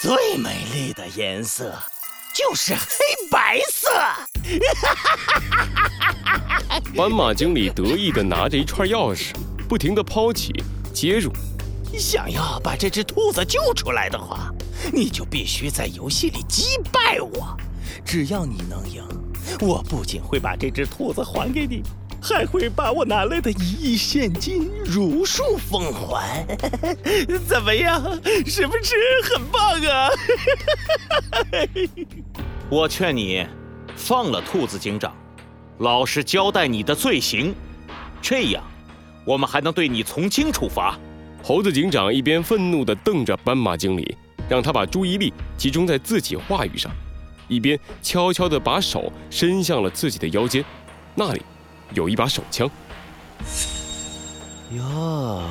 最美丽的颜色就是黑白色。斑马经理得意地拿着一串钥匙，不停地抛起、接入。想要把这只兔子救出来的话，你就必须在游戏里击败我。只要你能赢，我不仅会把这只兔子还给你。还会把我拿来的一亿现金如数奉还，怎么样？是不是很棒啊？我劝你放了兔子警长，老实交代你的罪行，这样我们还能对你从轻处罚。猴子警长一边愤怒地瞪着斑马经理，让他把注意力集中在自己话语上，一边悄悄地把手伸向了自己的腰间，那里。有一把手枪。哟，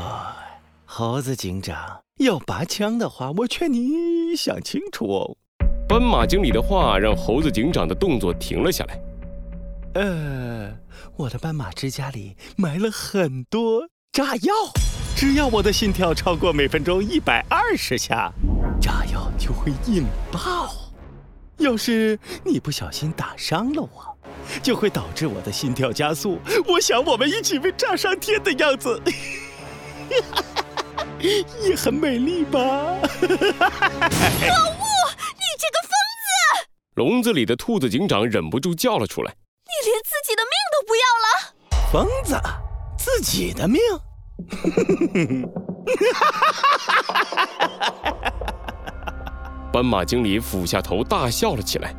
猴子警长要拔枪的话，我劝你想清楚哦。斑马经理的话让猴子警长的动作停了下来。呃，我的斑马之家里埋了很多炸药，只要我的心跳超过每分钟一百二十下，炸药就会引爆。要是你不小心打伤了我。就会导致我的心跳加速。我想我们一起被炸上天的样子，也很美丽吧？可恶！你这个疯子！笼子里的兔子警长忍不住叫了出来：“你连自己的命都不要了！”疯子，自己的命？斑马经理俯下头大笑了起来。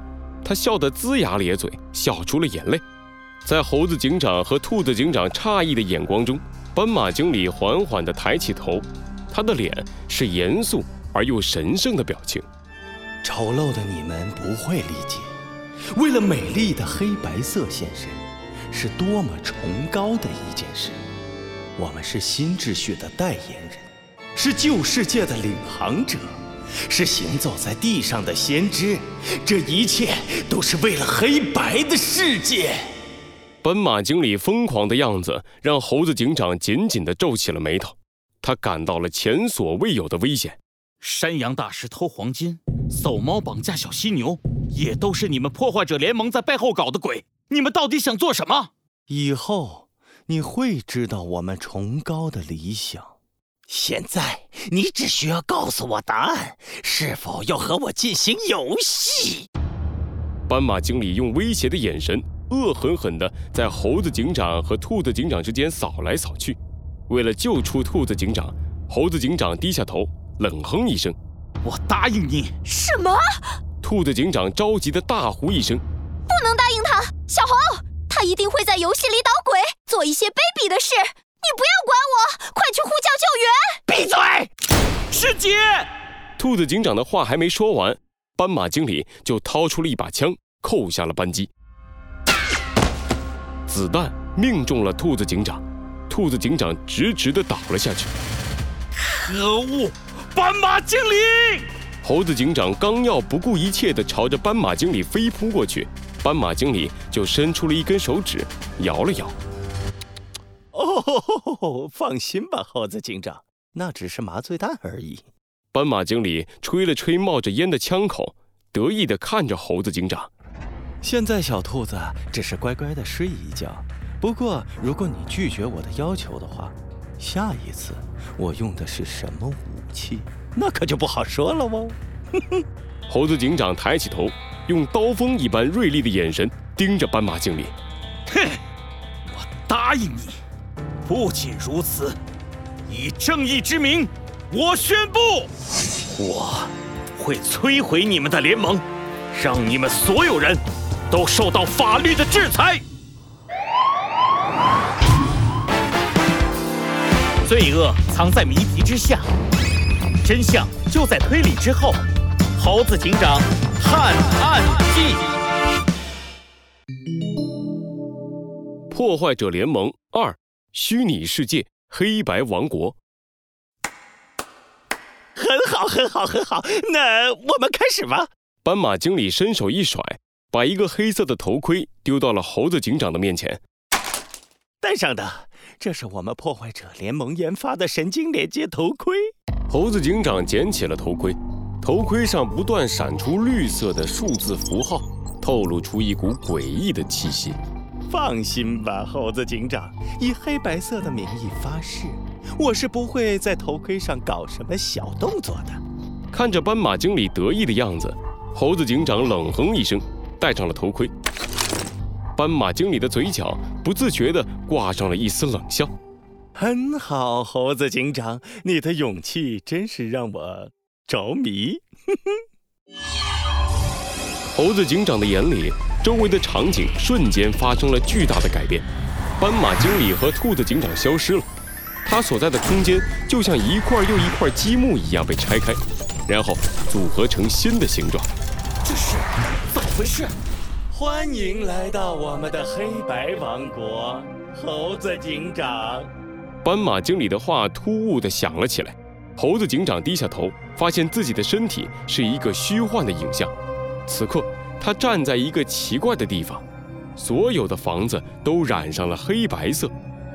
他笑得龇牙咧嘴，笑出了眼泪。在猴子警长和兔子警长诧异的眼光中，斑马经理缓缓地抬起头，他的脸是严肃而又神圣的表情。丑陋的你们不会理解，为了美丽的黑白色现身，是多么崇高的一件事。我们是新秩序的代言人，是旧世界的领航者。是行走在地上的先知，这一切都是为了黑白的世界。斑马经理疯狂的样子让猴子警长紧紧地皱起了眉头，他感到了前所未有的危险。山羊大师偷黄金，走猫绑架小犀牛，也都是你们破坏者联盟在背后搞的鬼。你们到底想做什么？以后你会知道我们崇高的理想。现在你只需要告诉我答案，是否要和我进行游戏？斑马经理用威胁的眼神，恶狠狠地在猴子警长和兔子警长之间扫来扫去。为了救出兔子警长，猴子警长低下头，冷哼一声：“我答应你。”什么？兔子警长着急的大呼一声：“不能答应他，小猴，他一定会在游戏里捣鬼，做一些卑鄙的事。”你不要管我，快去呼叫救援！闭嘴，师姐。兔子警长的话还没说完，斑马经理就掏出了一把枪，扣下了扳机。子弹命中了兔子警长，兔子警长直直的倒了下去。可恶，斑马经理！猴子警长刚要不顾一切的朝着斑马经理飞扑过去，斑马经理就伸出了一根手指，摇了摇。哦，放心吧，猴子警长，那只是麻醉弹而已。斑马经理吹了吹冒着烟的枪口，得意地看着猴子警长。现在小兔子只是乖乖地睡一觉。不过，如果你拒绝我的要求的话，下一次我用的是什么武器，那可就不好说了哦。猴子警长抬起头，用刀锋一般锐利的眼神盯着斑马经理。哼，我答应你。不仅如此，以正义之名，我宣布，我会摧毁你们的联盟，让你们所有人都受到法律的制裁。罪恶藏在谜题之下，真相就在推理之后。猴子警长探案记，破坏者联盟二。虚拟世界黑白王国，很好，很好，很好。那我们开始吧。斑马经理伸手一甩，把一个黑色的头盔丢到了猴子警长的面前。戴上的，这是我们破坏者联盟研发的神经连接头盔。猴子警长捡起了头盔，头盔上不断闪出绿色的数字符号，透露出一股诡异的气息。放心吧，猴子警长，以黑白色的名义发誓，我是不会在头盔上搞什么小动作的。看着斑马经理得意的样子，猴子警长冷哼一声，戴上了头盔。斑马经理的嘴角不自觉地挂上了一丝冷笑。很好，猴子警长，你的勇气真是让我着迷。猴子警长的眼里，周围的场景瞬间发生了巨大的改变。斑马经理和兔子警长消失了，他所在的空间就像一块又一块积木一样被拆开，然后组合成新的形状。这是怎么回事？欢迎来到我们的黑白王国，猴子警长。斑马经理的话突兀地响了起来。猴子警长低下头，发现自己的身体是一个虚幻的影像。此刻，他站在一个奇怪的地方，所有的房子都染上了黑白色，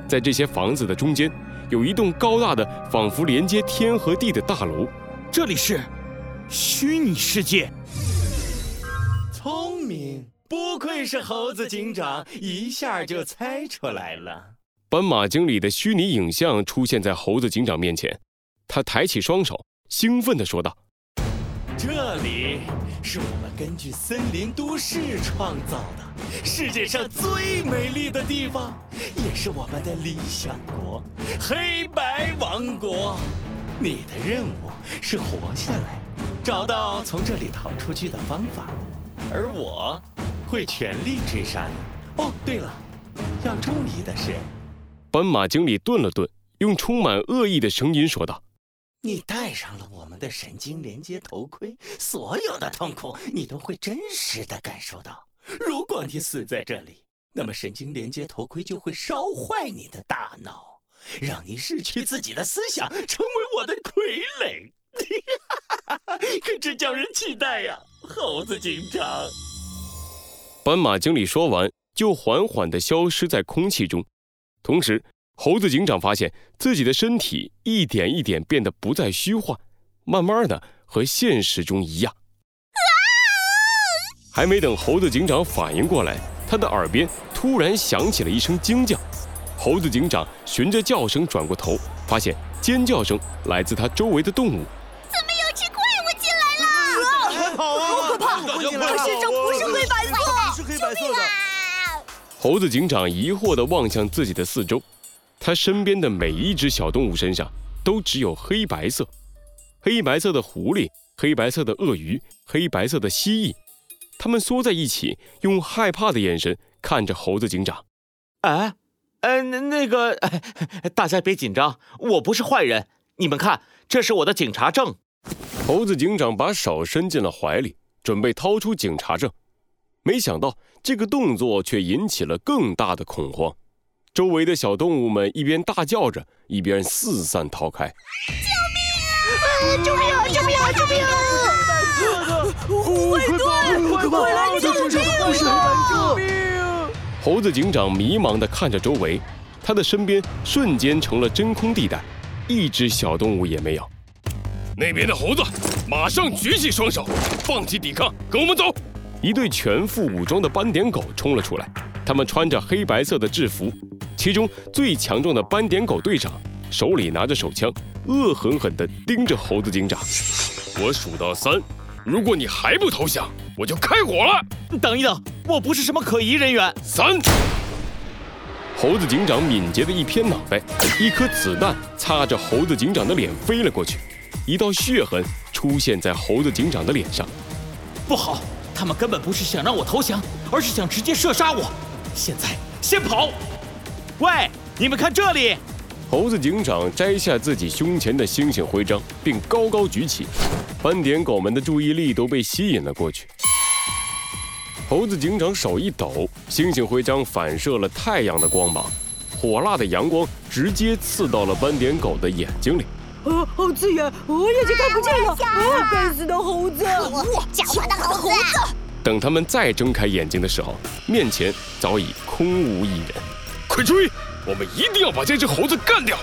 在这些房子的中间，有一栋高大的、仿佛连接天和地的大楼。这里是虚拟世界。聪明，不愧是猴子警长，一下就猜出来了。斑马经理的虚拟影像出现在猴子警长面前，他抬起双手，兴奋地说道。是我们根据森林都市创造的世界上最美丽的地方，也是我们的理想国——黑白王国。你的任务是活下来，找到从这里逃出去的方法，而我会全力追杀你。哦，对了，要注意的是，斑马经理顿了顿，用充满恶意的声音说道。你戴上了我们的神经连接头盔，所有的痛苦你都会真实的感受到。如果你死在这里，那么神经连接头盔就会烧坏你的大脑，让你失去自己的思想，成为我的傀儡。可真叫人期待呀，猴子警长！斑马经理说完，就缓缓地消失在空气中，同时。猴子警长发现自己的身体一点一点变得不再虚幻，慢慢的和现实中一样。还没等猴子警长反应过来，他的耳边突然响起了一声惊叫。猴子警长循着叫声转过头，发现尖叫声来自他周围的动物。怎么有只怪物进来了？好可怕！可是这不是黑白色，是黑白色的。猴子警长疑惑地望向自己的四周。他身边的每一只小动物身上都只有黑白色，黑白色的狐狸，黑白色的鳄鱼，黑白色的蜥蜴，它们缩在一起，用害怕的眼神看着猴子警长。哎，呃，那那个，大家别紧张，我不是坏人。你们看，这是我的警察证。猴子警长把手伸进了怀里，准备掏出警察证，没想到这个动作却引起了更大的恐慌。周围的小动物们一边大叫着，一边四散逃开。救命啊！救命！救命！救命！护卫队，快来救命！救命！猴子警长迷茫地看着周围，他的身边瞬间成了真空地带，一只小动物也没有。那边的猴子，马上举起双手，放弃抵抗，跟我们走！一队全副武装的斑点狗冲了出来，他们穿着黑白色的制服。其中最强壮的斑点狗队长手里拿着手枪，恶狠狠地盯着猴子警长。我数到三，如果你还不投降，我就开火了。等一等，我不是什么可疑人员。三，猴子警长敏捷的一偏脑袋，一颗子弹擦着猴子警长的脸飞了过去，一道血痕出现在猴子警长的脸上。不好，他们根本不是想让我投降，而是想直接射杀我。现在先跑。喂，你们看这里！猴子警长摘下自己胸前的星星徽章，并高高举起。斑点狗们的注意力都被吸引了过去。猴子警长手一抖，星星徽章反射了太阳的光芒，火辣的阳光直接刺到了斑点狗的眼睛里。啊，好刺眼！我眼睛看不见了！啊，该死的猴子！狡猾的猴子！等他们再睁开眼睛的时候，面前早已空无一人。快追！我们一定要把这只猴子干掉！